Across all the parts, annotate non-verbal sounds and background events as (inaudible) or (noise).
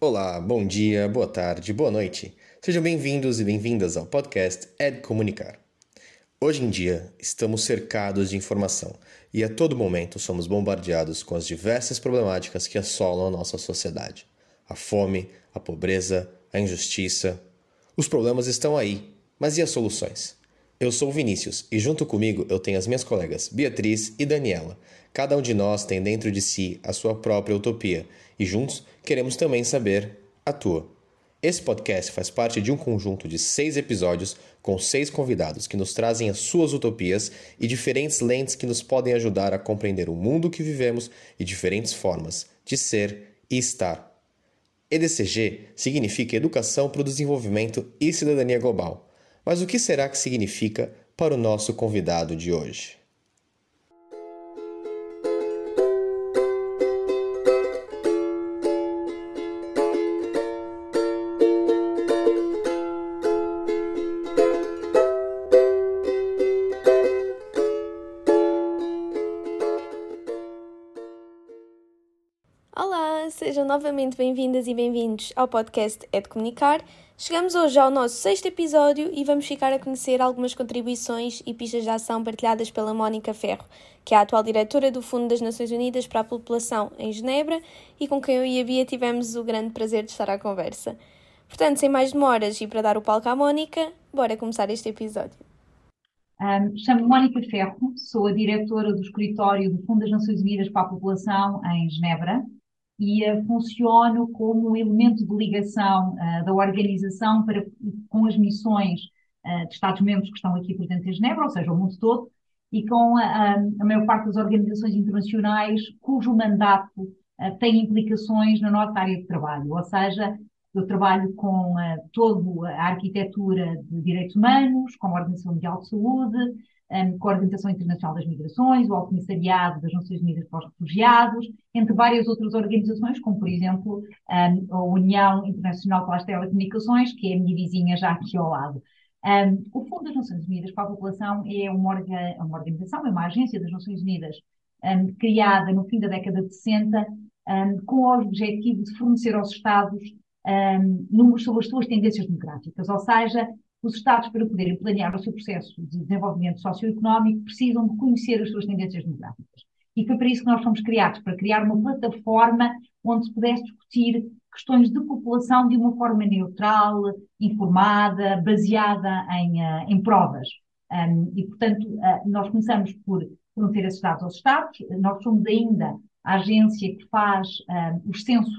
Olá, bom dia, boa tarde, boa noite. Sejam bem-vindos e bem-vindas ao podcast Ed Comunicar. Hoje em dia, estamos cercados de informação e a todo momento somos bombardeados com as diversas problemáticas que assolam a nossa sociedade: a fome, a pobreza, a injustiça. Os problemas estão aí, mas e as soluções? Eu sou Vinícius e junto comigo eu tenho as minhas colegas Beatriz e Daniela. Cada um de nós tem dentro de si a sua própria utopia e juntos queremos também saber a tua. Esse podcast faz parte de um conjunto de seis episódios com seis convidados que nos trazem as suas utopias e diferentes lentes que nos podem ajudar a compreender o mundo que vivemos e diferentes formas de ser e estar. EDCG significa Educação para o Desenvolvimento e Cidadania Global mas o que será que significa para o nosso convidado de hoje? Olá, sejam novamente bem-vindas e bem-vindos ao podcast É de Comunicar. Chegamos hoje ao nosso sexto episódio e vamos ficar a conhecer algumas contribuições e pistas de ação partilhadas pela Mónica Ferro, que é a atual diretora do Fundo das Nações Unidas para a População em Genebra e com quem eu e a Bia tivemos o grande prazer de estar à conversa. Portanto, sem mais demoras e para dar o palco à Mónica, bora começar este episódio. Um, Chamo-me Mónica Ferro, sou a diretora do escritório do Fundo das Nações Unidas para a População em Genebra e uh, funciono como elemento de ligação uh, da organização para, com as missões uh, de Estados-membros que estão aqui presentes em Genebra, ou seja, o mundo todo, e com a, a maior parte das organizações internacionais cujo mandato tem implicações na nossa área de trabalho, ou seja, eu trabalho com toda a arquitetura de direitos humanos, com a Organização Mundial de Saúde, um, com a Organização Internacional das Migrações, o Alto Comissariado das Nações Unidas para os Refugiados, entre várias outras organizações, como por exemplo um, a União Internacional para as Telecomunicações, que é a minha vizinha já aqui ao lado. Um, o Fundo das Nações Unidas para a População é uma, orga, uma organização, é uma agência das Nações Unidas criada no fim da década de 60, com o objetivo de fornecer aos Estados números sobre as suas tendências demográficas, ou seja, os Estados, para poderem planear o seu processo de desenvolvimento socioeconómico, precisam de conhecer as suas tendências demográficas. E foi para isso que nós fomos criados, para criar uma plataforma onde se pudesse discutir questões de população de uma forma neutral, informada, baseada em, uh, em provas. Um, e, portanto, uh, nós começamos por fornecer esses dados aos Estados, nós somos ainda a agência que faz um, os censos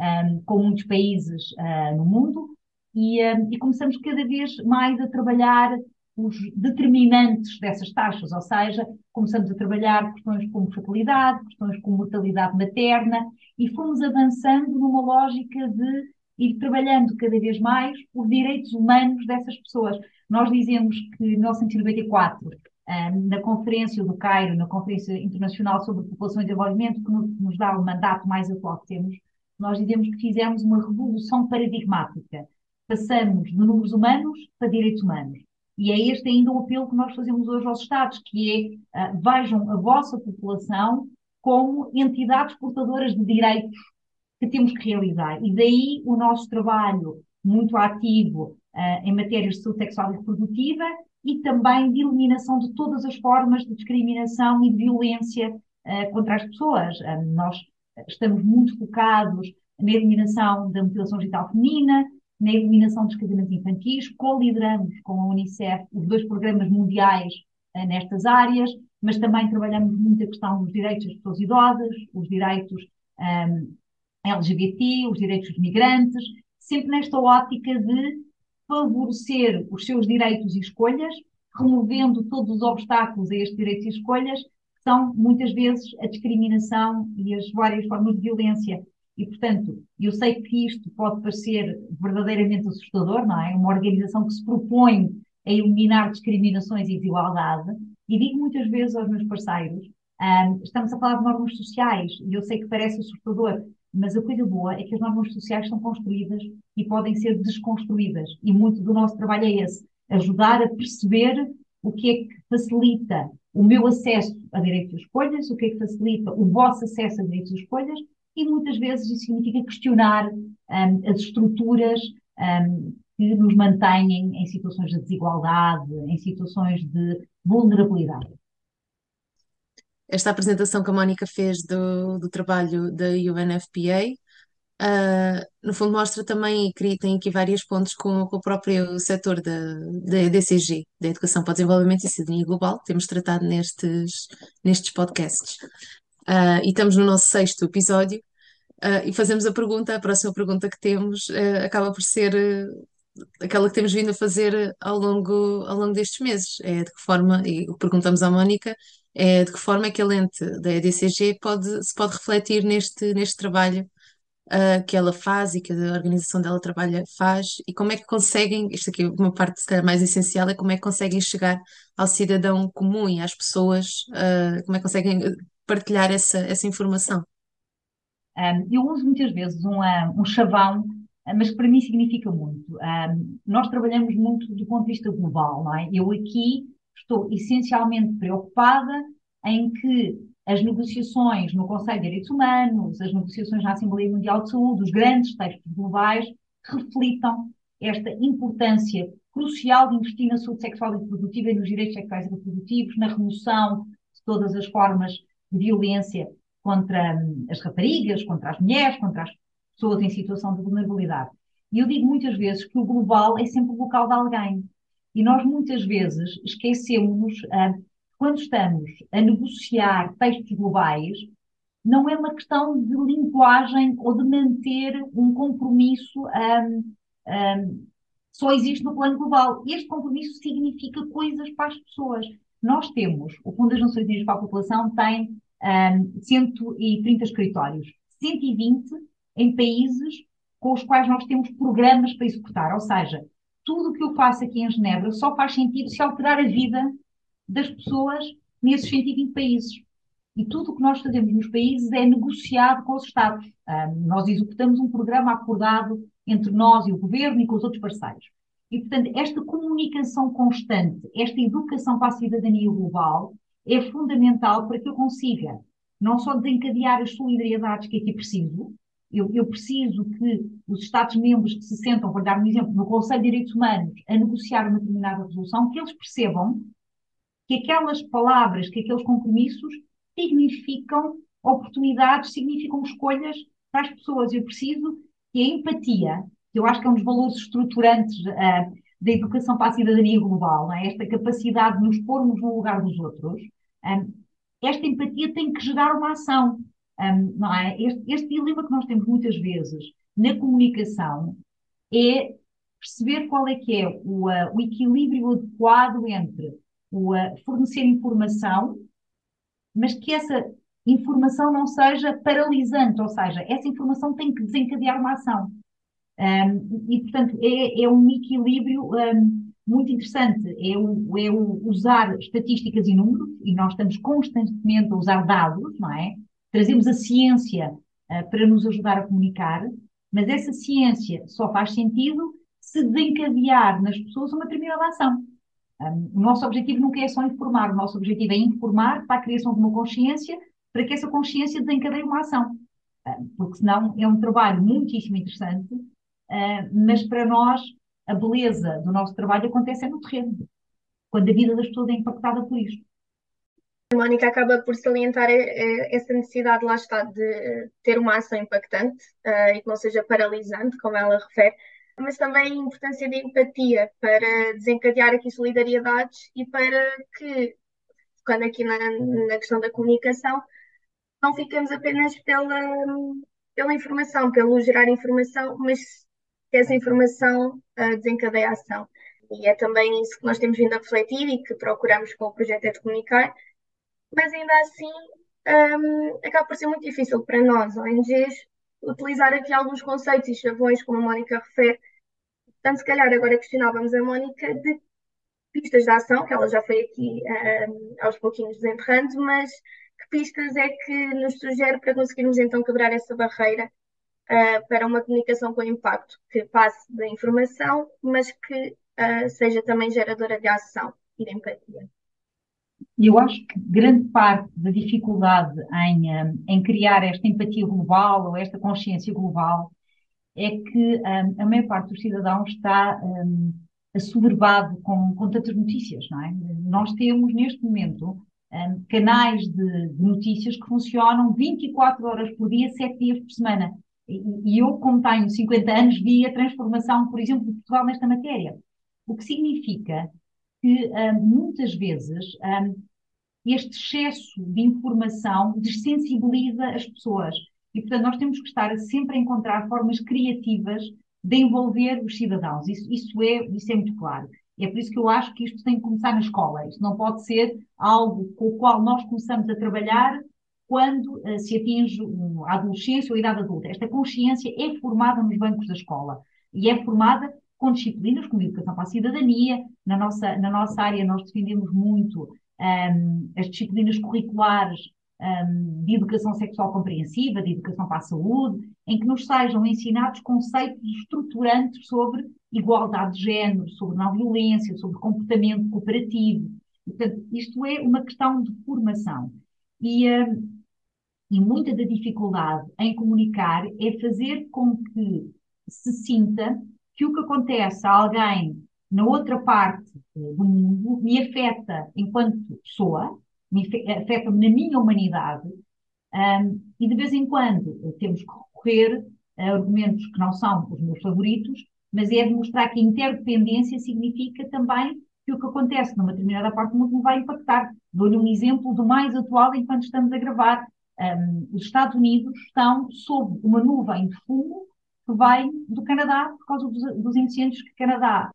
um, com muitos países uh, no mundo, e, uh, e começamos cada vez mais a trabalhar os determinantes dessas taxas, ou seja, começamos a trabalhar questões como fertilidade, questões como mortalidade materna, e fomos avançando numa lógica de ir trabalhando cada vez mais os direitos humanos dessas pessoas. Nós dizemos que em 1994, ah, na Conferência do Cairo, na Conferência Internacional sobre População e Desenvolvimento, que nos dá o mandato mais atual que temos, nós dizemos que fizemos uma revolução paradigmática passamos de números humanos para direitos humanos. E é este ainda o apelo que nós fazemos hoje aos Estados, que é uh, vejam a vossa população como entidades portadoras de direitos que temos que realizar. E daí o nosso trabalho muito ativo uh, em matérias de saúde sexual e reprodutiva e também de eliminação de todas as formas de discriminação e de violência uh, contra as pessoas. nós estamos muito focados na eliminação da mutilação genital feminina, na eliminação dos casamentos infantis, co-lideramos com a Unicef os dois programas mundiais uh, nestas áreas, mas também trabalhamos muito a questão dos direitos das pessoas idosas, os direitos um, ehm, LGBT, os direitos dos migrantes, sempre nesta ótica de favorecer os seus direitos e escolhas, removendo todos os obstáculos a estes direitos e escolhas, que são muitas vezes a discriminação e as várias formas de violência e, portanto, eu sei que isto pode parecer verdadeiramente assustador, não é? Uma organização que se propõe a eliminar discriminações e desigualdade. E digo muitas vezes aos meus parceiros, um, estamos a falar de normas sociais, e eu sei que parece assustador, mas a coisa boa é que as normas sociais são construídas e podem ser desconstruídas. E muito do nosso trabalho é esse, ajudar a perceber o que é que facilita o meu acesso a direitos de escolhas, o que é que facilita o vosso acesso a direitos de escolhas e muitas vezes isso significa questionar um, as estruturas um, que nos mantêm em situações de desigualdade, em situações de vulnerabilidade. Esta apresentação que a Mónica fez do, do trabalho da UNFPA, uh, no fundo mostra também, e tem aqui vários pontos com, com o próprio setor da, da EDCG, da Educação para o Desenvolvimento e Cidadania Global, temos tratado nestes, nestes podcasts. Uh, e estamos no nosso sexto episódio, uh, e fazemos a pergunta, a próxima pergunta que temos acaba por ser aquela que temos vindo a fazer ao longo, ao longo destes meses. É de que forma, e perguntamos à Mónica, é de que forma é que a lente da EDCG pode, se pode refletir neste, neste trabalho uh, que ela faz e que a organização dela trabalha faz e como é que conseguem, isto aqui uma parte calhar mais essencial é como é que conseguem chegar ao cidadão comum e às pessoas, uh, como é que conseguem partilhar essa, essa informação. Um, eu uso muitas vezes um, um chavão mas que para mim significa muito. Um, nós trabalhamos muito do ponto de vista global, não é? Eu aqui estou essencialmente preocupada em que as negociações no Conselho de Direitos Humanos, as negociações na Assembleia Mundial de Saúde, os grandes textos globais, reflitam esta importância crucial de investir na saúde sexual e reprodutiva e nos direitos sexuais e reprodutivos, na remoção de todas as formas violência contra as raparigas, contra as mulheres, contra as pessoas em situação de vulnerabilidade. E eu digo muitas vezes que o global é sempre o local de alguém. E nós muitas vezes esquecemos, uh, quando estamos a negociar textos globais, não é uma questão de linguagem ou de manter um compromisso um, um, só existe no plano global. Este compromisso significa coisas para as pessoas. Nós temos, o Fundo das Nações Unidas para a População tem um, 130 escritórios, 120 em países com os quais nós temos programas para executar. Ou seja, tudo o que eu faço aqui em Genebra só faz sentido se alterar a vida das pessoas nesses 120 países. E tudo o que nós fazemos nos países é negociado com os Estados. Um, nós executamos um programa acordado entre nós e o governo e com os outros parceiros. E, portanto, esta comunicação constante, esta educação para a cidadania global é fundamental para que eu consiga não só desencadear as solidariedades que aqui preciso, eu, eu, preciso que os Estados-membros que se sentam, para dar um exemplo, no Conselho de Direitos Humanos, a negociar uma determinada resolução, que eles percebam que aquelas palavras, que aqueles compromissos significam oportunidades, significam escolhas para as pessoas. Eu preciso que a empatia, que eu acho que é um dos valores estruturantes uh, da educação para a cidadania global, é? esta capacidade de nos pormos no lugar dos outros, um, ah, esta empatia tem que gerar uma ação. Um, não é? Este, este dilema que nós temos muitas vezes na comunicação é perceber qual é que é o, uh, o equilíbrio adequado entre o uh, fornecer informação, mas que essa informação não seja paralisante, ou seja, essa informação tem que desencadear uma ação. Um, e, portanto, é, é um equilíbrio um, muito interessante. É o, é o usar estatísticas e números, e nós estamos constantemente a usar dados, não é? trazemos a ciência uh, para nos ajudar a comunicar, mas essa ciência só faz sentido se desencadear nas pessoas uma determinada ação. Um, o nosso objetivo nunca é só informar, o nosso objetivo é informar para a criação de uma consciência, para que essa consciência desencadeie uma ação. Uh, porque senão é um trabalho muitíssimo interessante, mas para nós a beleza do nosso trabalho acontece no terreno, quando a vida das pessoas é impactada por isto. A Mónica acaba por salientar eh, eh, essa necessidade, lá está, de ter uma ação impactante uh, e que não seja paralisante, como ela refere, mas também a importância de empatia para desencadear aqui solidariedades e para que, quando aqui na, na questão da comunicação, não ficamos apenas pela, pela informação, pelo gerar informação, mas que essa informação uh, desencadeie a ação. E é também isso que nós temos vindo a refletir e que procuramos com o projeto é de comunicar, mas ainda assim um, acaba por ser muito difícil para nós, ONGs, utilizar aqui alguns conceitos e chavões, como a Mónica refere. Portanto, se calhar agora questionávamos a Mónica de pistas de ação, que ela já foi aqui um, aos pouquinhos desenterrando, mas que pistas é que nos sugere para conseguirmos então quebrar essa barreira uh, para uma comunicação com impacto, que passe da informação, mas que uh, seja também geradora de ação e de empatia? eu acho que grande parte da dificuldade em, em criar esta empatia global ou esta consciência global é que um, a maior parte dos cidadãos está um, assoberbado com, com tantas notícias, não é? Nós temos neste momento um, canais de, de, notícias que funcionam 24 horas por dia, 7 dias por semana. E, eu, como tenho 50 anos, vi a transformação, por exemplo, de Portugal nesta matéria. O que significa que muitas vezes este excesso de informação dessensibiliza as pessoas. E, portanto, nós temos que estar sempre a encontrar formas criativas de envolver os cidadãos. Isso, isso, é, isso é muito claro. É por isso que eu acho que isto tem que começar na escola. Isto não pode ser algo com o qual nós começamos a trabalhar quando uh, se atinge a adolescência ou a idade adulta. Esta consciência é formada nos bancos da escola e é formada com disciplinas como educação para a cidadania. Na nossa, na nossa área, nós defendemos muito um, as disciplinas curriculares um, de educação sexual compreensiva, de educação para a saúde, em que nos sejam ensinados conceitos estruturantes sobre igualdade de género, sobre não violência, sobre comportamento cooperativo. Portanto, isto é uma questão de formação. E, um, e muita da dificuldade em comunicar é fazer com que se sinta que o que acontece a alguém na outra parte do mundo me afeta enquanto pessoa, me afeta-me na minha humanidade, um, e de vez em quando eh, temos que recorrer a argumentos que não são os meus favoritos, mas é demonstrar que a interdependência significa também que o que acontece numa determinada parte do mundo me vai impactar. Dou-lhe um exemplo do mais atual enquanto estamos a gravar. Um, os Estados Unidos estão sob uma nuvem de fumo que vem do Canadá por causa dos, dos incêndios que o Canadá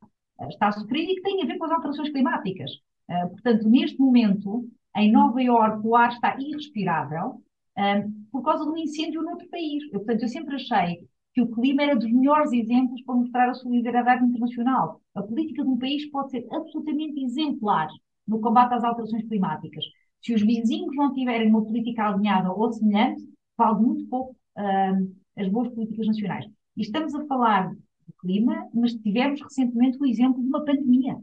está a sofrer e que tem a ver com as alterações climáticas. Uh, portanto, neste momento, em Nova Iorque, o ar está irrespirável uh, por causa de um incêndio noutro país. Eu, portanto, eu sempre achei que o clima era dos melhores exemplos para mostrar a solidariedade internacional. A política de um país pode ser absolutamente exemplar no combate às alterações climáticas. Se os vizinhos não tiverem uma política alinhada ou semelhante, vale muito pouco as boas políticas nacionais. E estamos a falar clima, mas tivemos recentemente o exemplo de uma pandemia,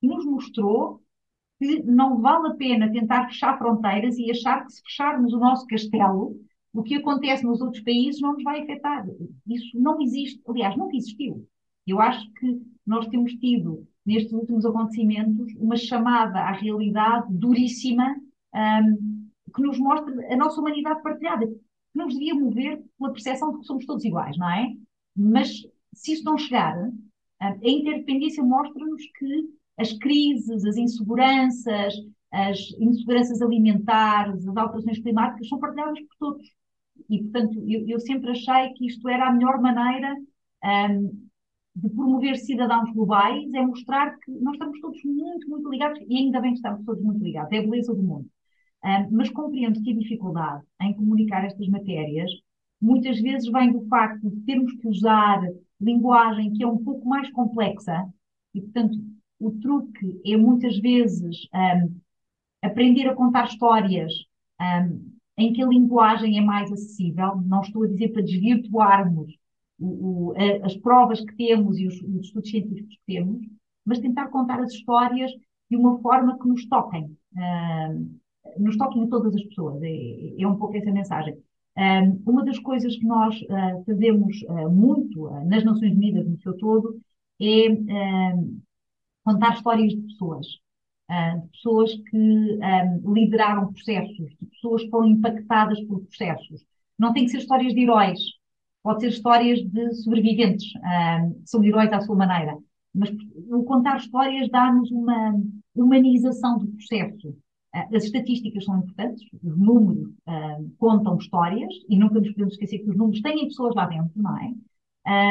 que nos mostrou que não vale a pena tentar fechar fronteiras e achar que se fecharmos o nosso castelo, o que acontece nos outros países não nos vai afetar. Isso não existe, aliás, nunca existiu. Eu acho que nós temos tido, nestes últimos acontecimentos, uma chamada à realidade duríssima um, que nos mostra a nossa humanidade partilhada, que nos devia mover pela percepção de que somos todos iguais, não é? Mas se isso não chegar, a interdependência mostra-nos que as crises, as inseguranças, as inseguranças alimentares, as alterações climáticas são partilhadas por todos. E, portanto, eu, eu sempre achei que isto era a melhor maneira um, de promover cidadãos globais, é mostrar que nós estamos todos muito, muito ligados, e ainda bem que estamos todos muito ligados, é a beleza do mundo. Mas compreendo que a dificuldade em comunicar estas matérias muitas vezes vem do facto de termos que usar linguagem que é um pouco mais complexa e, portanto, o truque é muitas vezes um, aprender a contar histórias um, em que a linguagem é mais acessível. Não estou a dizer para desvirtuarmos o, o, a, as provas que temos e os, os, estudos científicos que temos, mas tentar contar as histórias de uma forma que nos toquem, um, nos toquem a todas as pessoas. É, é um pouco essa mensagem uma das coisas que nós uh, fazemos uh, muito uh, nas Nações Unidas no seu todo é contar histórias de pessoas, de pessoas que lideraram processos, de pessoas que foram impactadas por processos. Não tem que ser histórias de heróis, pode ser histórias de sobreviventes, que são heróis à sua maneira. Mas o contar histórias dá-nos uma humanização do processo. Ah, as estatísticas são importantes, os números uh, contam histórias e nunca nos podemos esquecer que os números têm pessoas lá dentro, não é?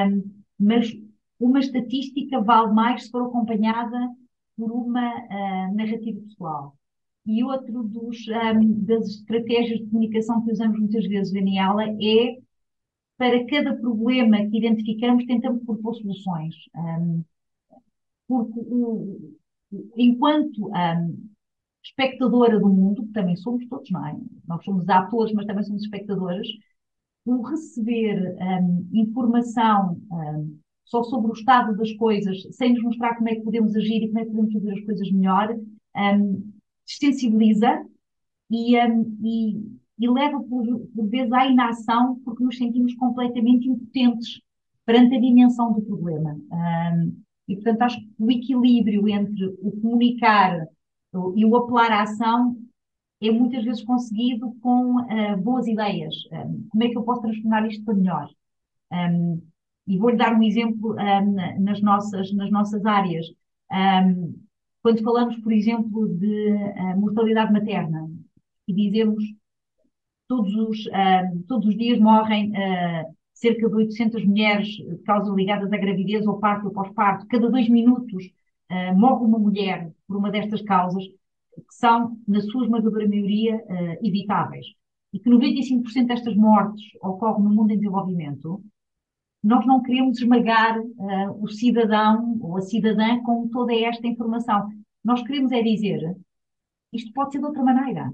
Um, mas uma estatística vale mais se for acompanhada por uma uh, narrativa pessoal. E outro dos, um, das estratégias de comunicação que usamos muitas vezes, Daniela, é para cada problema que identificamos, tentamos propor soluções. Porque enquanto espectadora do mundo, que também somos todos, não é? Nós somos atores, mas também somos espectadores, o receber um, informação um, só sobre o estado das coisas, sem nos mostrar como é que podemos agir e como é que podemos fazer as coisas melhor, um, desensibiliza e, um, e, e, leva por, por vezes à inação porque nos sentimos completamente impotentes perante a dimensão do problema. Um, e, portanto, acho que o equilíbrio entre o comunicar e o apelar à ação é muitas vezes conseguido com uh, boas ideias. Um, como é que eu posso transformar isto para melhor? Um, e vou-lhe dar um exemplo um, nas, nossas, nas nossas áreas. quando falamos, por exemplo, de uh, mortalidade materna e dizemos todos os, todos os dias morrem uh, cerca de 800 mulheres de causas ligadas à gravidez ou parto ou pós-parto, cada dois minutos uh, morre uma mulher por uma destas causas, que são, na sua esmagadora maioria, uh, evitáveis. E que 95% destas mortes ocorrem no mundo em desenvolvimento, nós não queremos esmagar uh, o cidadão ou a cidadã com toda esta informação. Nós queremos é dizer, isto pode ser de outra maneira.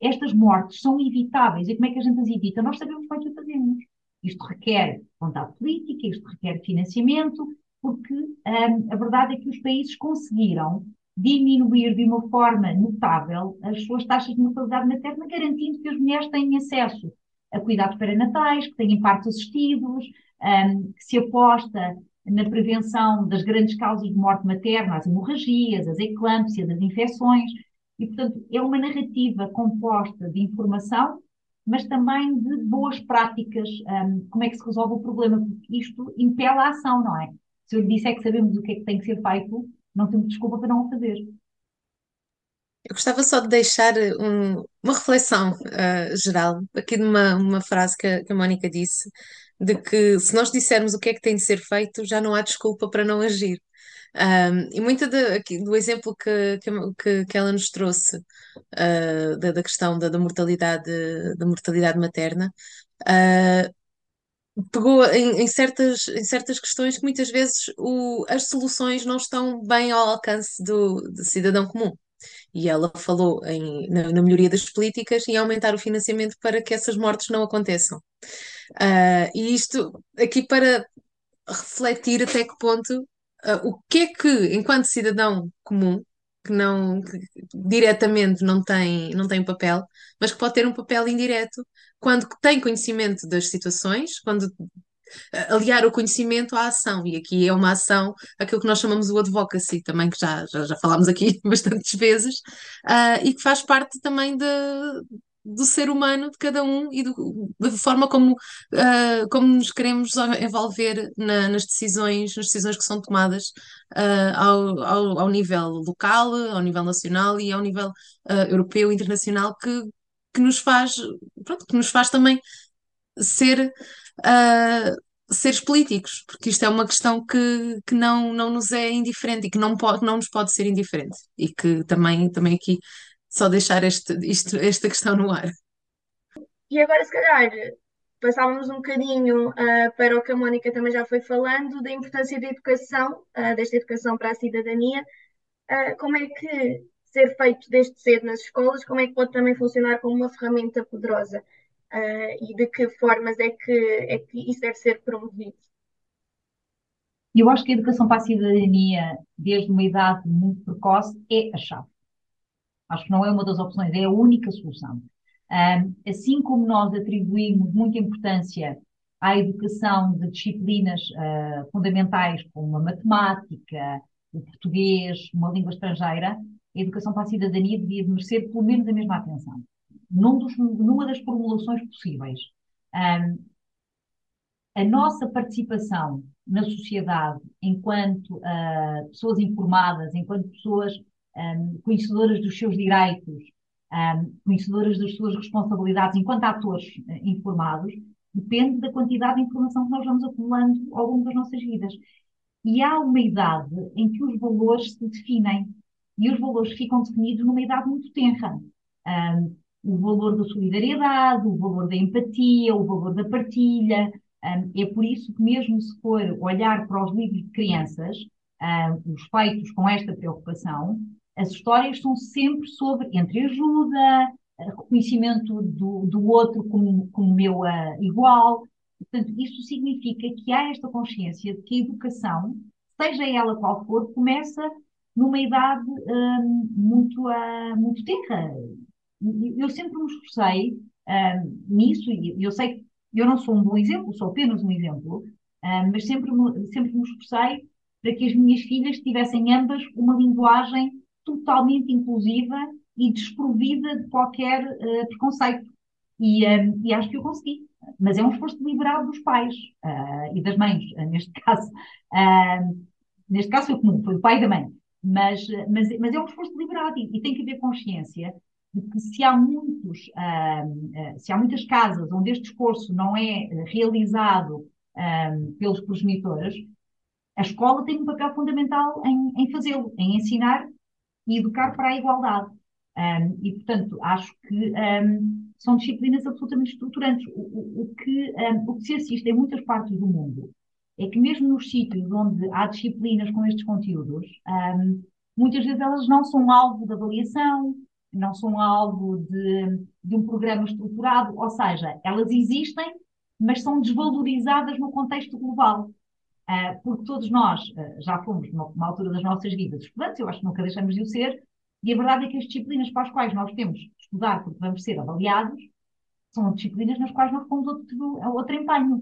Estas mortes são evitáveis. E como é que a gente as evita? Nós sabemos como é que o fazemos. Isto requer vontade política, isto requer financiamento, porque um, a verdade é que os países conseguiram diminuir de uma forma notável as suas taxas de mortalidade materna, garantindo que as mulheres têm acesso a cuidados perinatais, que têm partos assistidos, um, que se aposta na prevenção das grandes causas de morte materna, as hemorragias, as eclâmpsias, as infecções. E, portanto, é uma narrativa composta de informação mas também de boas práticas, um, como é que se resolve o problema, porque isto impela a ação, não é? Se eu lhe disser que sabemos o que é que tem que ser feito, não temos desculpa para não o fazer. Eu gostava só de deixar um, uma reflexão uh, geral, aqui de uma, uma frase que a, que a Mónica disse, de que se nós dissermos o que é que tem de ser feito, já não há desculpa para não agir. Um, e muito de, aqui, do exemplo que, que, que ela nos trouxe uh, da, da, questão da, da, mortalidade, da mortalidade materna, uh, pegou em, em, certas, em certas questões que muitas vezes o, as soluções não estão bem ao alcance do, do cidadão comum. E ela falou em, na, na, melhoria das políticas e aumentar o financiamento para que essas mortes não aconteçam. Uh, e isto aqui para refletir até que ponto uh, o que é que, enquanto cidadão comum, que não que diretamente não tem, não tem um papel, mas que pode ter um papel indireto quando tem conhecimento das situações, quando aliar o conhecimento à ação, e aqui é uma ação, aquilo que nós chamamos o advocacy, também que já, já, já falámos aqui (laughs) bastantes vezes, uh, e que faz parte também de, do ser humano de cada um e do, da forma como, uh, como nos queremos envolver na, nas decisões, nas decisões que são tomadas uh, ao, ao, ao, nível local, ao nível nacional e ao nível uh, europeu e internacional que, que nos faz, pronto, que nos faz também ser seres políticos, porque isto é uma questão que, que não, não nos é indiferente e que não, pode, não nos pode ser indiferente. E que também, também aqui só deixar este, isto, esta questão no ar. E agora, se calhar, passávamos um bocadinho uh, para o que a Mónica também já foi falando, da importância da educação, uh, desta educação para a cidadania. Uh, como é que ser feito desde cedo nas escolas, como é que pode também funcionar como uma ferramenta poderosa? e de que formas é que, é que isso deve ser promovido? Eu acho que a educação para a cidadania, desde uma idade muito precoce, é a chave. Acho que não é uma das opções, é a única solução. Um, assim como nós atribuímos muita importância à educação de disciplinas uh, fundamentais como a matemática, o português, uma língua estrangeira, a educação para a cidadania devia merecer pelo menos a mesma atenção. Num dos, numa das formulações possíveis. Um, a nossa participação na sociedade enquanto uh, pessoas informadas, enquanto pessoas um, conhecedoras dos seus direitos, um, conhecedoras das suas responsabilidades enquanto atores uh, informados, depende da quantidade de informação que nós vamos acumulando ao longo das nossas vidas. E há uma idade em que os valores se definem, e os valores ficam definidos numa idade muito tenra. Um, o valor da solidariedade, o valor da empatia, o valor da partilha. é por isso que, mesmo se for olhar para os livros de crianças, os feitos com esta preocupação, as histórias são sempre sobre entreajuda, reconhecimento do, do outro como, como meu uh, igual. Portanto, isso significa que há esta consciência de que a educação, seja ela qual for, começa numa idade um, muito, uh, muito tenra. Eu sempre me esforcei um, nisso, e eu sei que eu não sou um bom exemplo, sou apenas um exemplo, um, mas sempre sempre me esforcei para que as minhas filhas tivessem ambas uma linguagem totalmente inclusiva e desprovida de qualquer uh, preconceito. E, um, e, acho que eu consegui. Mas é um esforço deliberado dos pais uh, e das mães, uh, neste (laughs) caso. neste caso foi comum, foi o pai e da mãe. Mas, mas, mas é um esforço deliberado e, e tem que haver consciência de que se há muitos, se há muitas casas onde este esforço não é realizado pelos progenitores, a escola tem um papel fundamental em, em fazê-lo, em ensinar e educar para a igualdade. Um, e, portanto, acho que um, são disciplinas absolutamente estruturantes. O, o, o que, um, o que se assiste em muitas partes do mundo é que, mesmo nos sítios onde há disciplinas com estes conteúdos, muitas vezes elas não são alvo de avaliação, não são alvo de, de um programa estruturado, ou seja, elas existem, mas são desvalorizadas no contexto global. Uh, porque todos nós uh, já fomos, numa, altura das nossas vidas, estudantes, eu acho que nunca deixamos de o ser, e a verdade é que as disciplinas para as quais nós temos de estudar porque vamos ser avaliados são disciplinas nas quais nós pomos outro, outro empenho.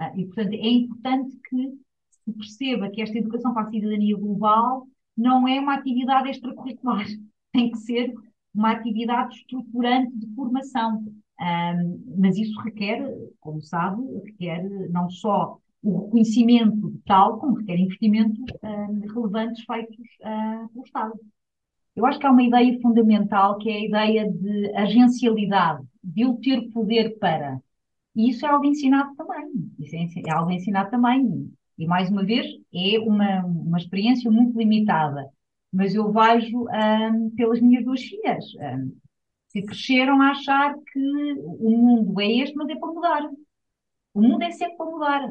Uh, e, portanto, é importante que se perceba que esta educação para a cidadania global não é uma atividade extracurricular, (laughs) tem que ser uma atividade estruturante de formação. Um, mas isso requer, como sabe, requer não só o reconhecimento tal, como requer investimentos uh, relevantes feitos uh, pelo Estado. Eu acho que há uma ideia fundamental que é a ideia de agencialidade, de eu ter poder para. E isso é algo ensinado também. Isso é, é algo ensinado também. E, mais uma vez, é uma, uma experiência muito limitada. Mas eu vejo um, pelas minhas duas filhas, um, que cresceram a achar que o mundo é este, mas é para mudar. O mundo é sempre para mudar.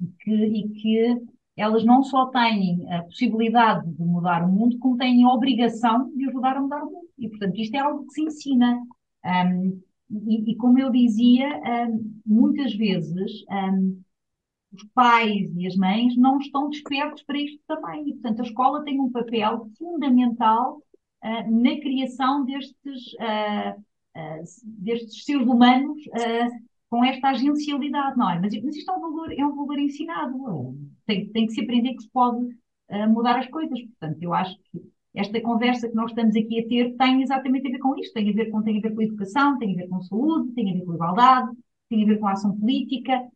E que, e que elas não só têm a possibilidade de mudar o mundo, como têm a obrigação de ajudar a mudar o mundo. E, portanto, isto é algo que se ensina. Um, e, e, como eu dizia, um, muitas vezes um, os pais e as mães não estão despertos para isto também. E, portanto, a escola tem um papel fundamental uh, na criação destes, uh, uh, destes seres humanos com esta agencialidade, não é? Mas, mas isto é um valor, é um valor ensinado. Tem, tem que se aprender que se pode uh, mudar as coisas. Portanto, eu acho que esta conversa que nós estamos aqui a ter tem exatamente a ver com isto. Tem a ver com, tem a ver com a educação, tem a ver com saúde, tem a ver com a igualdade, tem a ver com a ação política.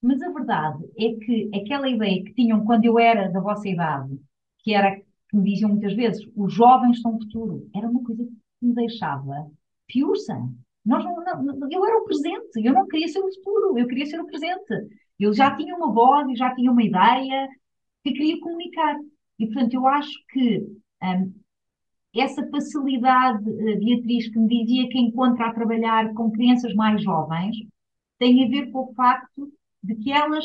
Mas a verdade é que aquela ideia que tinham quando eu era da vossa idade, que era que me diziam muitas vezes, os jovens são o futuro, era uma coisa que me deixava piursa. Nós não, não, eu era o presente, eu não queria ser o futuro, eu queria ser o presente. Eu já tinha uma voz, eu já tinha uma ideia que queria comunicar. E, portanto, eu acho que um, essa facilidade, uh, Beatriz, que me dizia que encontra a trabalhar com crianças mais jovens, tem a ver com o facto de que elas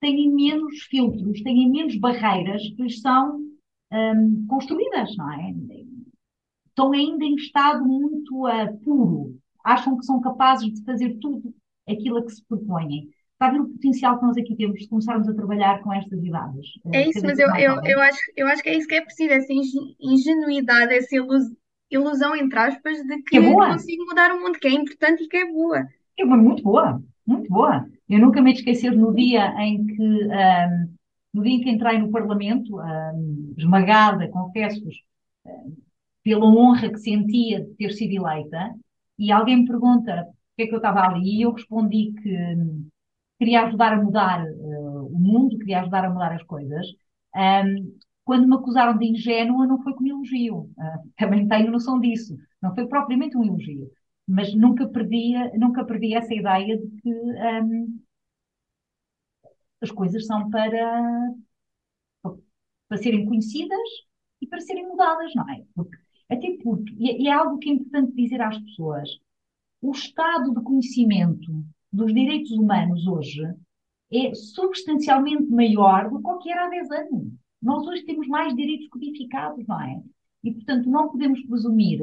têm menos filtros, têm menos barreiras que lhes são um, construídas, não é? Estão ainda em estado muito uh, puro acham que são capazes de fazer tudo aquilo a que se propõem. Está a ver o potencial que nós aqui temos de começarmos a trabalhar com estas idades? É eh, isso, mas eu, eu, eu, acho, eu acho que é isso que é preciso, essa ingenuidade, essa ilusão, ilusão entre aspas, de que, que é consigo mudar o mundo, que é importante e que é boa. É muito boa, muito boa. Eu nunca me esquecer no dia em que, um, no dia em que entrei no Parlamento, um, esmagada, confesso-vos, um, pela honra que sentia de ter sido eleita, e alguém me pergunta porque é que eu estava ali, e eu respondi que hum, queria ajudar a mudar uh, o mundo, queria ajudar a mudar as coisas. Um, quando me acusaram de ingênua, não foi como elogio. Uh, (laughs) também tenho noção disso. Não foi propriamente um elogio. Mas nunca perdi, nunca perdi essa ideia de que um, as coisas são para, para serem conhecidas e para serem mudadas, não é? Porque até porque, e é algo que é importante dizer às pessoas, o estado de conhecimento dos direitos humanos hoje é substancialmente maior do que era há 10 anos. Nós hoje temos mais direitos codificados, não é? E, portanto, não podemos presumir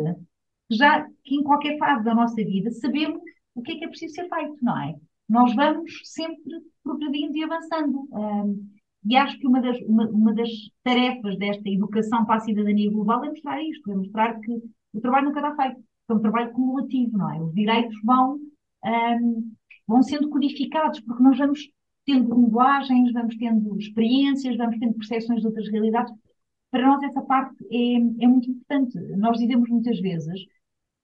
já que em qualquer fase da nossa vida sabemos o que é que é preciso ser feito, não é? Nós vamos sempre progredindo e avançando. Um, e acho que uma das, uma, uma das tarefas desta educação para a cidadania global é mostrar isto, é mostrar que o trabalho nunca está feito, é um trabalho cumulativo, não é? Os direitos vão, um, vão sendo codificados, porque nós vamos tendo linguagens, vamos tendo experiências, vamos tendo percepções de outras realidades. Para nós essa parte é, é muito importante. Nós dizemos muitas vezes,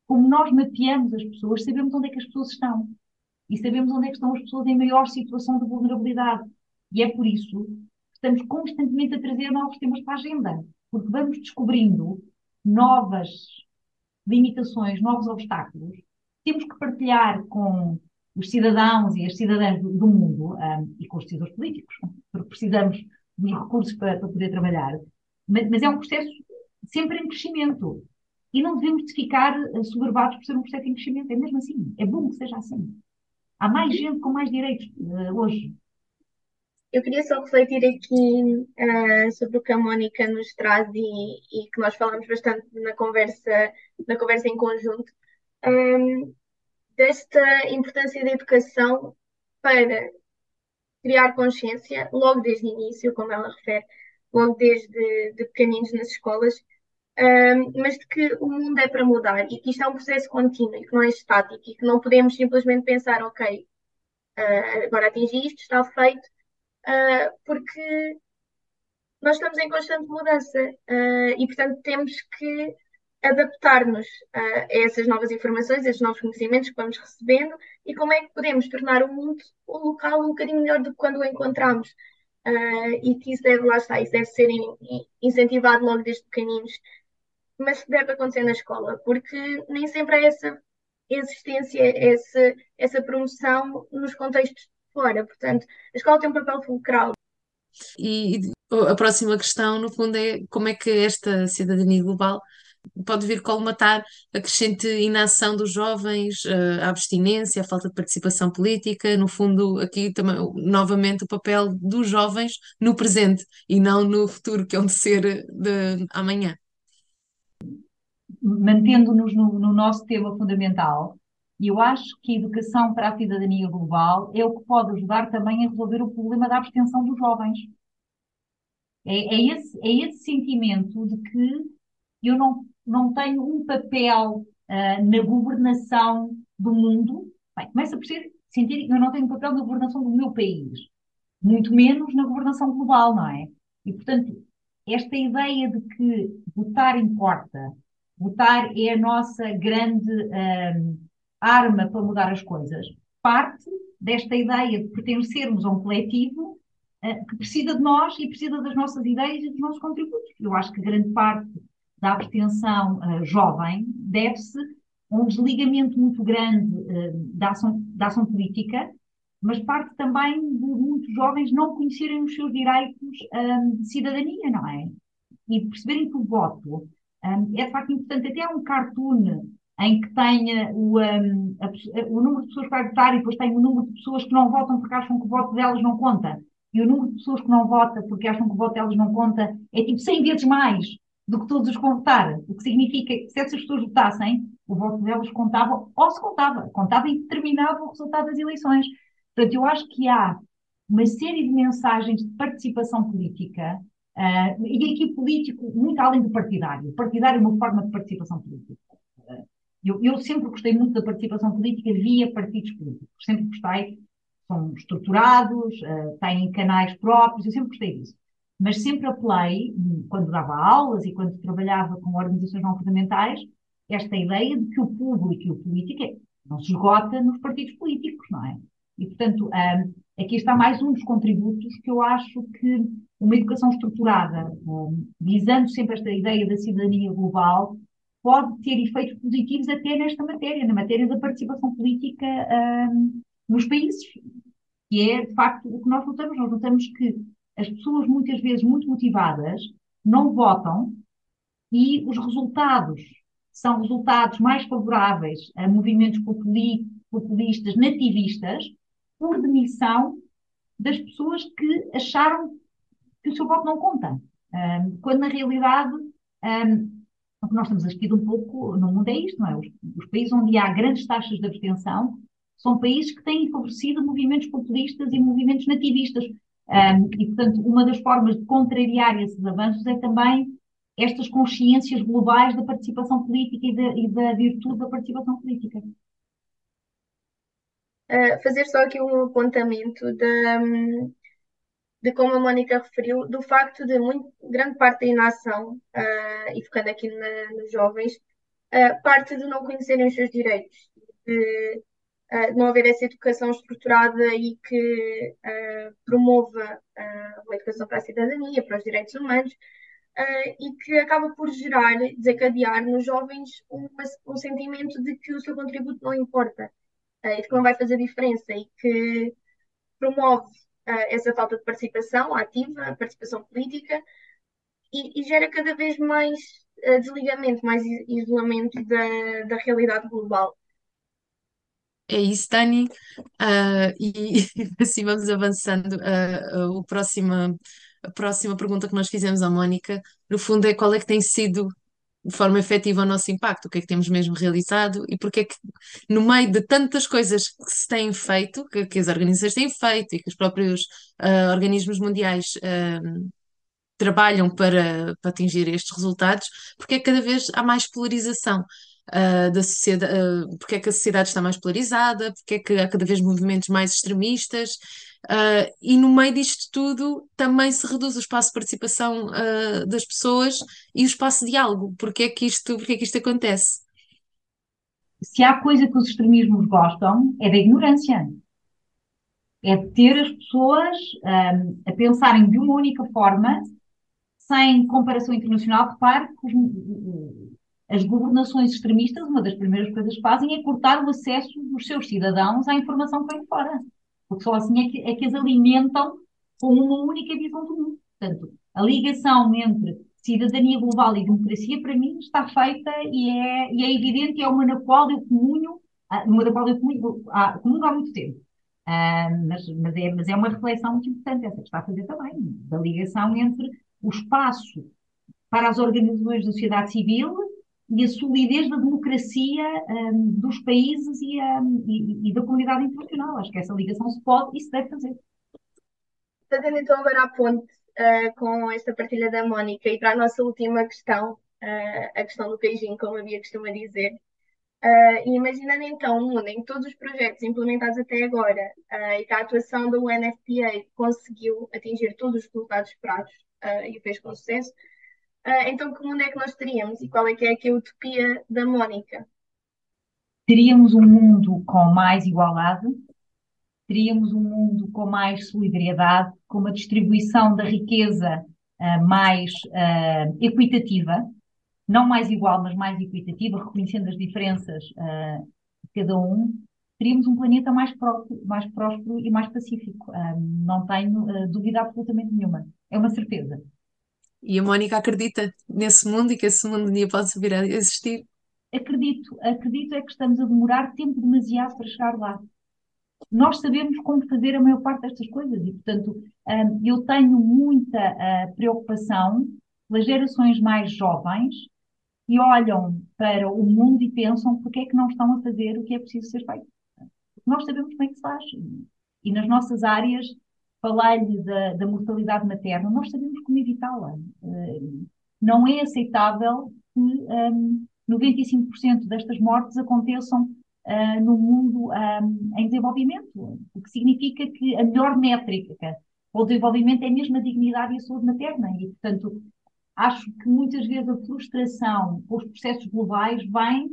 como nós mapeamos as pessoas, sabemos onde é que as pessoas estão. E sabemos onde é que estão as pessoas em maior situação de vulnerabilidade. E é por isso estamos constantemente a trazer novos temas para a agenda. Porque vamos descobrindo novas limitações, novos obstáculos. Temos que partilhar com os cidadãos e as cidadãs do, do mundo um, e com os decisores políticos, porque precisamos dos recursos para, para poder trabalhar. Mas, mas, é um processo sempre em crescimento. E não devemos de ficar eh, soberbados por ser um processo em crescimento. É mesmo assim. É bom que seja assim. Há mais gente com mais direitos uh, hoje. Eu queria só refletir aqui uh, sobre o que a Mónica nos traz e, e, que nós falamos bastante na conversa, na conversa em conjunto. Um, desta importância da educação para criar consciência, logo desde o início, como ela refere, logo desde de pequeninos nas escolas, um, mas de que o mundo é para mudar e que isto é um processo contínuo e que não é estático e que não podemos simplesmente pensar, ok, uh, agora atingi isto, está feito, uh, porque nós estamos em constante mudança uh, e, portanto, temos que adaptar-nos a essas novas informações, a esses novos conhecimentos que vamos recebendo e como é que podemos tornar o mundo, o local, um bocadinho melhor do que quando o encontramos. Uh, e que isso deve, lá estar, isso deve ser incentivado logo desde pequeninos, mas deve acontecer na escola, porque nem sempre há essa existência, essa, essa promoção nos contextos fora. Portanto, a escola tem um papel fulcral. E a próxima questão, no fundo, é como é que esta cidadania global pode vir colmatar a crescente inação dos jovens, eh, a abstinência, a falta de participação política, no fundo, aqui também, novamente, o papel dos jovens no presente e não no futuro, que é onde ser de amanhã. Mantendo-nos no, no nosso tema fundamental, eu acho que a educação para a cidadania global é o que pode ajudar também a resolver o problema da abstenção dos jovens. É, é, esse, é esse sentimento de que eu não não tenho um papel uh, na governação do mundo, bem, começa por ser, sentir que eu não tenho um papel na governação do meu país, muito menos na governação global, não é? E, portanto, esta ideia de que votar importa, votar é a nossa grande uh, arma para mudar as coisas, parte desta ideia de pertencermos a um coletivo uh, que precisa de nós e precisa das nossas ideias e dos nossos contributos. Eu acho que grande parte da abstenção uh, jovem deve-se a um desligamento muito grande uh, da, ação, da ação política, mas parte também de muitos jovens não conhecerem os seus direitos um, de cidadania, não é? E perceberem que o voto um, é de facto importante. Até há um cartoon em que tenha o, um, a, o número de pessoas que vai votar e depois tem o número de pessoas que não votam porque acham que o voto delas não conta. E o número de pessoas que não votam porque acham que o voto delas não conta é tipo 100 vezes mais do que todos os que vão votar. O que significa que se essas pessoas votassem, o voto delas contava ou se contava, contava e determinava o resultado das eleições. Portanto, eu acho que há uma série de mensagens de participação política, uh, e aqui político muito além do partidário. O partidário é uma forma de participação política. Eu, eu, sempre gostei muito da participação política via partidos políticos. Sempre gostei. São estruturados, uh, têm canais próprios, eu sempre gostei disso mas sempre apelei, quando dava aulas e quando trabalhava com organizações não governamentais, esta ideia de que o público e o político é, não se esgota nos partidos políticos, não é? E, portanto, um, aqui está mais um dos contributos que eu acho que uma educação estruturada, um, visando sempre esta ideia da cidadania global, pode ter efeitos positivos até nesta matéria, na matéria da participação política um, nos países, que é, de facto, o que nós notamos. Nós notamos que as pessoas, muitas vezes muito motivadas, não votam e os resultados são resultados mais favoráveis a movimentos populistas, nativistas, por demissão das pessoas que acharam que o seu voto não conta. Um, quando, na realidade, um, o que nós assistir um pouco no mundo é isto, não é? Os, os, países onde há grandes taxas de abstenção são países que têm favorecido movimentos populistas e movimentos nativistas, Um, e, portanto, uma das formas de contrariar esses avanços é também estas consciências globais da participação política e da, e da virtude da participação política. Uh, fazer só aqui um apontamento da, de como a Mónica referiu, do facto de muito, grande parte da inação, uh, e focando aqui na, nos jovens, uh, parte de não conhecerem os seus direitos, de, uh, não haver essa educação estruturada e que promova uma educação para a cidadania, para os direitos humanos, e que acaba por gerar, desencadear nos jovens um, um sentimento de que o seu contributo não importa, e de que não vai fazer diferença, e que promove essa falta de participação ativa, participação política, e, e gera cada vez mais uh, desligamento, mais isolamento da, da realidade global. É isso, Dani. Uh, e (laughs) assim vamos avançando. Uh, uh, o próxima, a próxima pergunta que nós fizemos à Mónica, no fundo, é qual é que tem sido de forma efetiva o nosso impacto, o que é que temos mesmo realizado e porque é que, no meio de tantas coisas que se têm feito, que, que as organizações têm feito e que os próprios uh, organismos mundiais uh, trabalham para, para atingir estes resultados, porque é que cada vez há mais polarização. Uh, da sociedade, porque é que a sociedade está mais polarizada, porque é que há cada vez movimentos mais extremistas, Uh, e no meio disto tudo também se reduz o espaço de participação uh, das pessoas e o espaço de diálogo. Porquê é que isto, porquê é que isto acontece? Se há coisa que os extremismos gostam, é da ignorância. É de ter as pessoas um, a pensarem de uma única forma, sem comparação internacional. Repare que os, as governações extremistas, uma das primeiras coisas que fazem é cortar o acesso dos seus cidadãos à informação que vem fora porque só assim é que, é que as alimentam com uma única visão do mundo. Portanto, a ligação entre cidadania global e democracia, para mim, está feita e é, e é evidente, é uma na qual eu comunho, ah, uma da qual eu comunho, há, comunho há muito tempo. Ah, mas, mas, é, mas é uma reflexão muito importante, essa que está a fazer também, da ligação entre o espaço para as organizações da sociedade civil e a solidez da democracia um, dos países e, um, e, e, da comunidade internacional. Acho que essa ligação se pode e se deve fazer. Fazendo então agora a ponte uh, com esta partilha da Mónica e para a nossa última questão, uh, a questão do beijinho, como a Bia costuma dizer. Uh, imaginando então mundo em todos os projetos implementados até agora e que a atuação da UNFPA conseguiu atingir todos os resultados esperados e fez com sucesso, Uh, então, que mundo é que nós teríamos e qual é que é a utopia da Mónica? Teríamos um mundo com mais igualdade, teríamos um mundo com mais solidariedade, com uma distribuição da riqueza uh, mais uh, equitativa, não mais igual, mas mais equitativa, reconhecendo as diferenças de cada um, teríamos um planeta mais, próspero, mais próspero e mais pacífico. não tenho dúvida absolutamente nenhuma. É uma certeza. E a Mónica acredita nesse mundo e que esse mundo um dia pode vir a existir? Acredito, acredito é que estamos a demorar tempo demasiado para chegar lá. Nós sabemos como fazer a maior parte destas coisas e, portanto, hum, eu tenho muita uh, preocupação pelas gerações mais jovens e olham para o mundo e pensam porque é que não estão a fazer o que é preciso ser feito. Nós sabemos como é que se faz. E nas nossas áreas falei-lhe da, da, mortalidade materna, nós sabemos como evitá-la. Uh, não é aceitável que um, 95% destas mortes aconteçam uh, no mundo um, em desenvolvimento, o que significa que a melhor métrica para o desenvolvimento é mesmo a dignidade e a saúde materna. E, portanto, acho que muitas vezes a frustração com os processos globais vem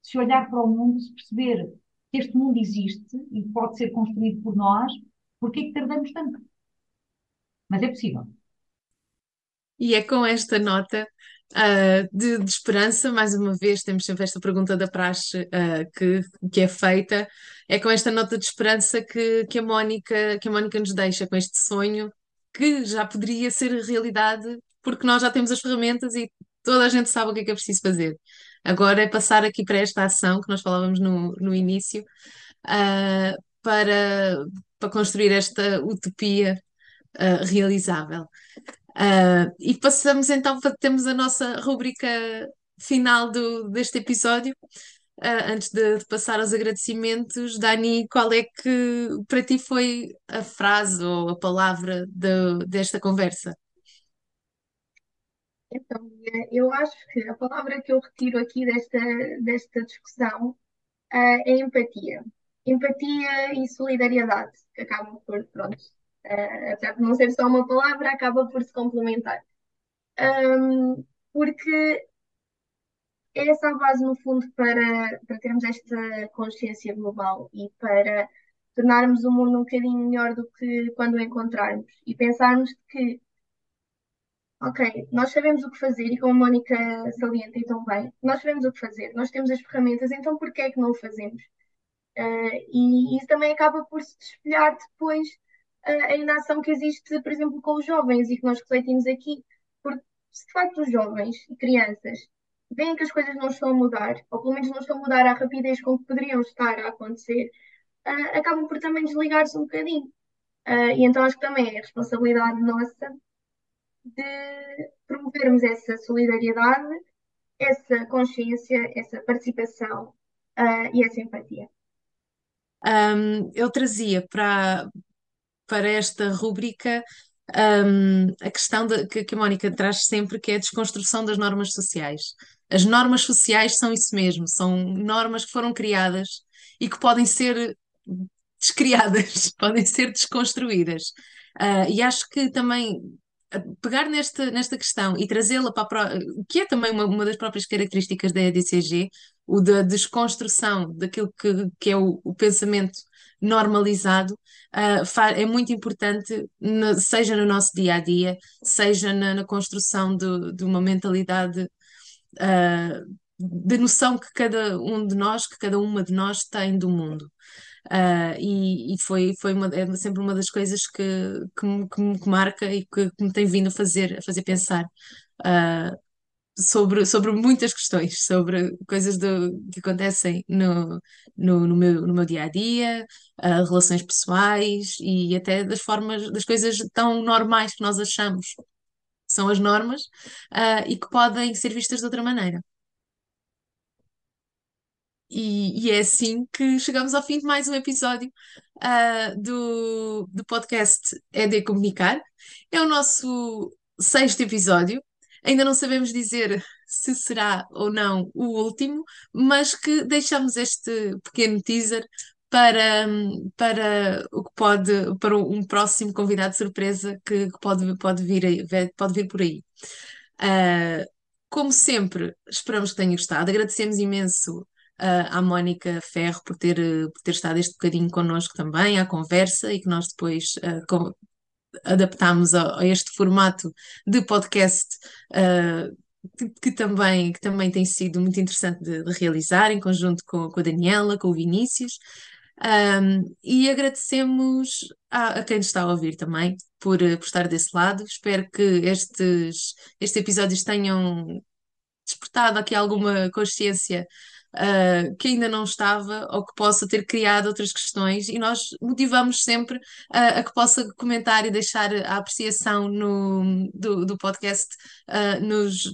se olhar para o mundo, se perceber que este mundo existe e pode ser construído por nós, Porquê que tardamos tanto? Mas é possível. E é com esta nota uh, de, de, esperança, mais uma vez, temos sempre esta pergunta da praxe uh, que, que é feita. É com esta nota de esperança que, que, a Mónica, que a Mónica nos deixa, com este sonho que já poderia ser realidade, porque nós já temos as ferramentas e toda a gente sabe o que é que é preciso fazer. Agora é passar aqui para esta ação que nós falávamos no, no início, uh, para, para construir esta utopia uh, realizável. Uh, e passamos então para termos a nossa rubrica final do, deste episódio. uh, antes de, de, passar aos agradecimentos, Dani, qual é que para ti foi a frase ou a palavra de, desta conversa? Então, eu acho que a palavra que eu retiro aqui desta, desta discussão uh, é empatia. Empatia e solidariedade, que acabam por, pronto, uh, apesar de não ser só uma palavra, acaba por se complementar. Um, porque é essa a base, no fundo, para, para termos esta consciência global e para tornarmos o mundo um bocadinho melhor do que quando o encontrarmos e pensarmos que, ok, nós sabemos o que fazer e como a Mónica salienta tão bem, nós sabemos o que fazer, nós temos as ferramentas, então por que é que não o fazemos? Uh, e isso também acaba por se espelhar depois uh, a inação que existe, por exemplo, com os jovens e que nós refletimos aqui, porque se de facto os jovens e crianças veem que as coisas não estão a mudar, ou pelo menos não estão a mudar à rapidez com que poderiam estar a acontecer, uh, acabam por também desligar-se um bocadinho. E então acho que também é responsabilidade nossa de promovermos essa solidariedade, essa consciência, essa participação e essa empatia. Um, eu trazia para, para esta rúbrica um, a questão de, que, que a Mónica traz sempre, que é a desconstrução das normas sociais. As normas sociais são isso mesmo, são normas que foram criadas e que podem ser descriadas, (laughs) podem ser desconstruídas. Uh, e acho que também pegar nesta, nesta questão e trazê-la para a, que é também uma, uma das próprias características da EDCG, o da desconstrução daquilo que, que é o, o pensamento normalizado, uh, é muito importante, no, seja no nosso dia a dia, seja na, na construção de, de, uma mentalidade uh, de noção que cada um de nós, que cada uma de nós tem do mundo. Uh, e, e, foi, foi uma, é sempre uma das coisas que, que, me, que me marca e que, que, me tem vindo a fazer, a fazer pensar uh, sobre, sobre muitas questões, sobre coisas do, que acontecem no, no, no, meu, no meu dia a dia, uh, relações pessoais e até das formas, das coisas tão normais que nós achamos são as normas e que podem ser vistas de outra maneira. E, e, é assim que chegamos ao fim de mais um episódio uh, do, do podcast É de Comunicar. É o nosso sexto episódio. Ainda não sabemos dizer se será ou não o último, mas que deixamos este pequeno teaser para, para o que pode, para um próximo convidado de surpresa que, pode, pode, vir pode vir por aí. Uh, como sempre, esperamos que tenha gostado. Agradecemos imenso uh, à Mónica Ferro por ter, por ter estado este bocadinho connosco também, à conversa, e que nós depois uh, com, adaptámos a, a, este formato de podcast. Uh, que, que, também, que também tem sido muito interessante de, de realizar em conjunto com, com, a Daniela, com o Vinícius. Um, e agradecemos a, a, quem está a ouvir também por, por estar desse lado. Espero que estes, estes episódios tenham despertado aqui alguma consciência uh, que ainda não estava ou que possa ter criado outras questões. E nós motivamos sempre uh, a que possa comentar e deixar a apreciação no, do, do podcast uh, nos,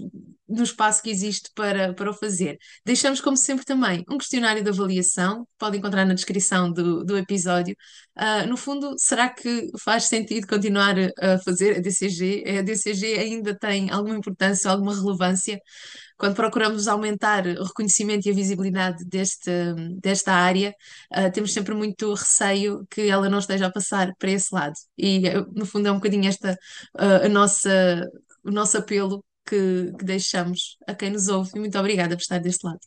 no espaço que existe para, para o fazer. Deixamos, como sempre, também um questionário de avaliação, pode encontrar na descrição do, do episódio. Uh, no fundo, será que faz sentido continuar a fazer a DCG? A DCG ainda tem alguma importância, alguma relevância? quando procuramos aumentar o reconhecimento e a visibilidade deste, desta área, uh, temos sempre muito receio que ela não esteja a passar para esse lado. E, no fundo, é um bocadinho esta uh, a nossa, o nosso apelo que, que deixamos a quem nos ouve. Muito obrigada por estar deste lado.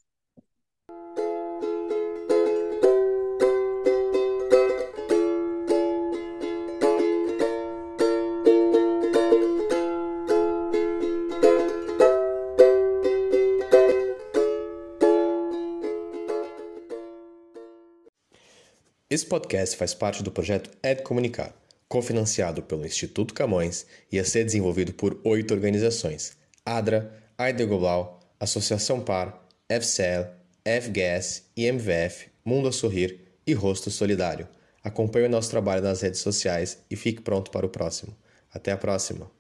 Esse podcast faz parte do projeto Ed Comunicar, cofinanciado pelo Instituto Camões e a ser desenvolvido por oito organizações: ADRA, AIDA Global, Associação Par, FCL, FGS, IMVF, Mundo a Sorrir e Rosto Solidário. Acompanhe o nosso trabalho nas redes sociais e fique pronto para o próximo. Até a próxima!